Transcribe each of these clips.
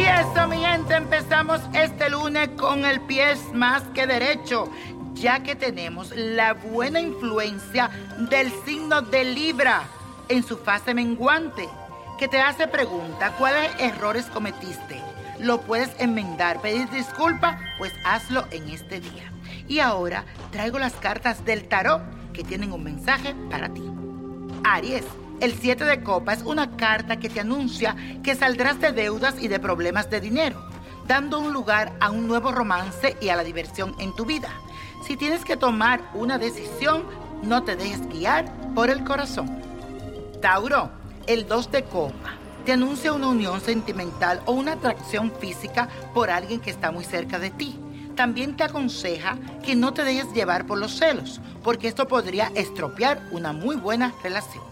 Y eso, mi gente, empezamos este lunes con el pie más que derecho, ya que tenemos la buena influencia del signo de Libra en su fase menguante, que te hace pregunta cuáles errores cometiste. Lo puedes enmendar, pedir disculpas, pues hazlo en este día. Y ahora traigo las cartas del tarot que tienen un mensaje para ti. Aries. El 7 de copa es una carta que te anuncia que saldrás de deudas y de problemas de dinero, dando un lugar a un nuevo romance y a la diversión en tu vida. Si tienes que tomar una decisión, no te dejes guiar por el corazón. Tauro, el 2 de copa, te anuncia una unión sentimental o una atracción física por alguien que está muy cerca de ti. También te aconseja que no te dejes llevar por los celos, porque esto podría estropear una muy buena relación.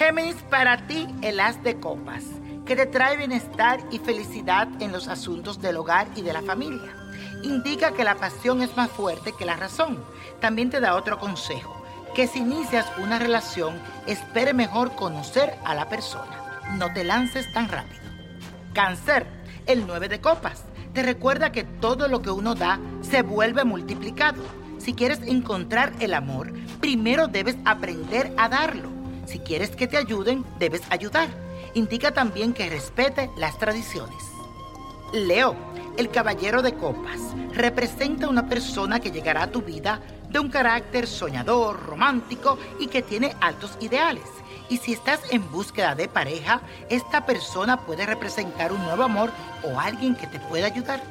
Géminis, para ti el as de copas, que te trae bienestar y felicidad en los asuntos del hogar y de la familia. Indica que la pasión es más fuerte que la razón. También te da otro consejo, que si inicias una relación, espere mejor conocer a la persona. No te lances tan rápido. Cáncer, el 9 de copas, te recuerda que todo lo que uno da se vuelve multiplicado. Si quieres encontrar el amor, primero debes aprender a darlo. Si quieres que te ayuden, debes ayudar. Indica también que respete las tradiciones. Leo, el caballero de copas, representa una persona que llegará a tu vida de un carácter soñador, romántico y que tiene altos ideales. Y si estás en búsqueda de pareja, esta persona puede representar un nuevo amor o alguien que te pueda ayudar.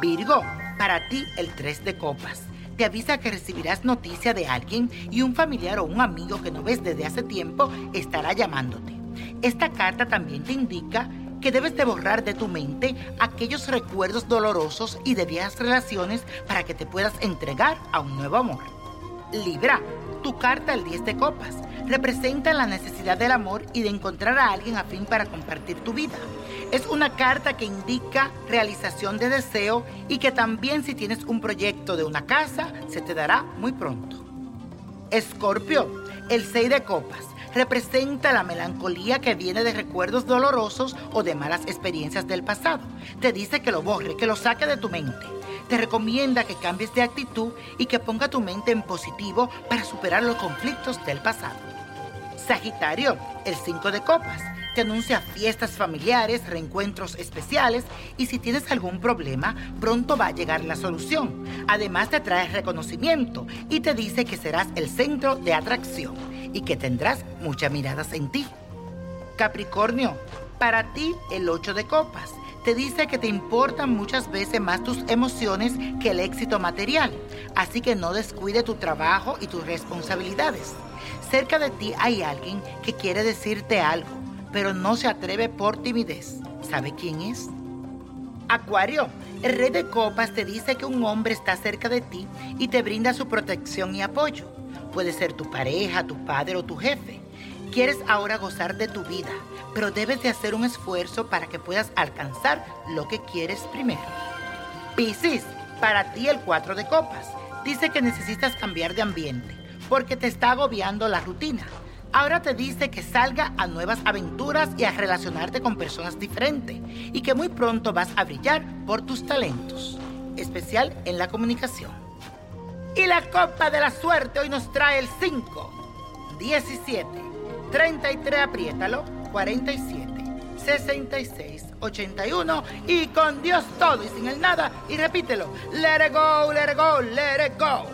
Virgo, para ti el 3 de copas te avisa que recibirás noticia de alguien y un familiar o un amigo que no ves desde hace tiempo estará llamándote. Esta carta también te indica que debes de borrar de tu mente aquellos recuerdos dolorosos y de viejas relaciones para que te puedas entregar a un nuevo amor. Libra, tu carta el 10 de copas representa la necesidad del amor y de encontrar a alguien afín para compartir tu vida. Es una carta que indica realización de deseo y que también si tienes un proyecto de una casa, se te dará muy pronto. Escorpio, el 6 de copas, representa la melancolía que viene de recuerdos dolorosos o de malas experiencias del pasado. Te dice que lo borre, que lo saque de tu mente. Te recomienda que cambies de actitud y que ponga tu mente en positivo para superar los conflictos del pasado. Sagitario, el 5 de copas, te anuncia fiestas familiares, reencuentros especiales y si tienes algún problema, pronto va a llegar la solución. Además te trae reconocimiento y te dice que serás el centro de atracción y que tendrás muchas miradas en ti. Capricornio, para ti el 8 de copas te dice que te importan muchas veces más tus emociones que el éxito material, así que no descuide tu trabajo y tus responsabilidades. Cerca de ti hay alguien que quiere decirte algo, pero no se atreve por timidez. ¿Sabe quién es? Acuario, el rey de copas te dice que un hombre está cerca de ti y te brinda su protección y apoyo. Puede ser tu pareja, tu padre o tu jefe. Quieres ahora gozar de tu vida, pero debes de hacer un esfuerzo para que puedas alcanzar lo que quieres primero. Piscis, para ti el 4 de copas. Dice que necesitas cambiar de ambiente porque te está agobiando la rutina. Ahora te dice que salga a nuevas aventuras y a relacionarte con personas diferentes y que muy pronto vas a brillar por tus talentos, especial en la comunicación. Y la copa de la suerte hoy nos trae el 5, 17, 33, apriétalo, 47, 66, 81 y con Dios todo y sin el nada y repítelo, let it go, let it go, let it go.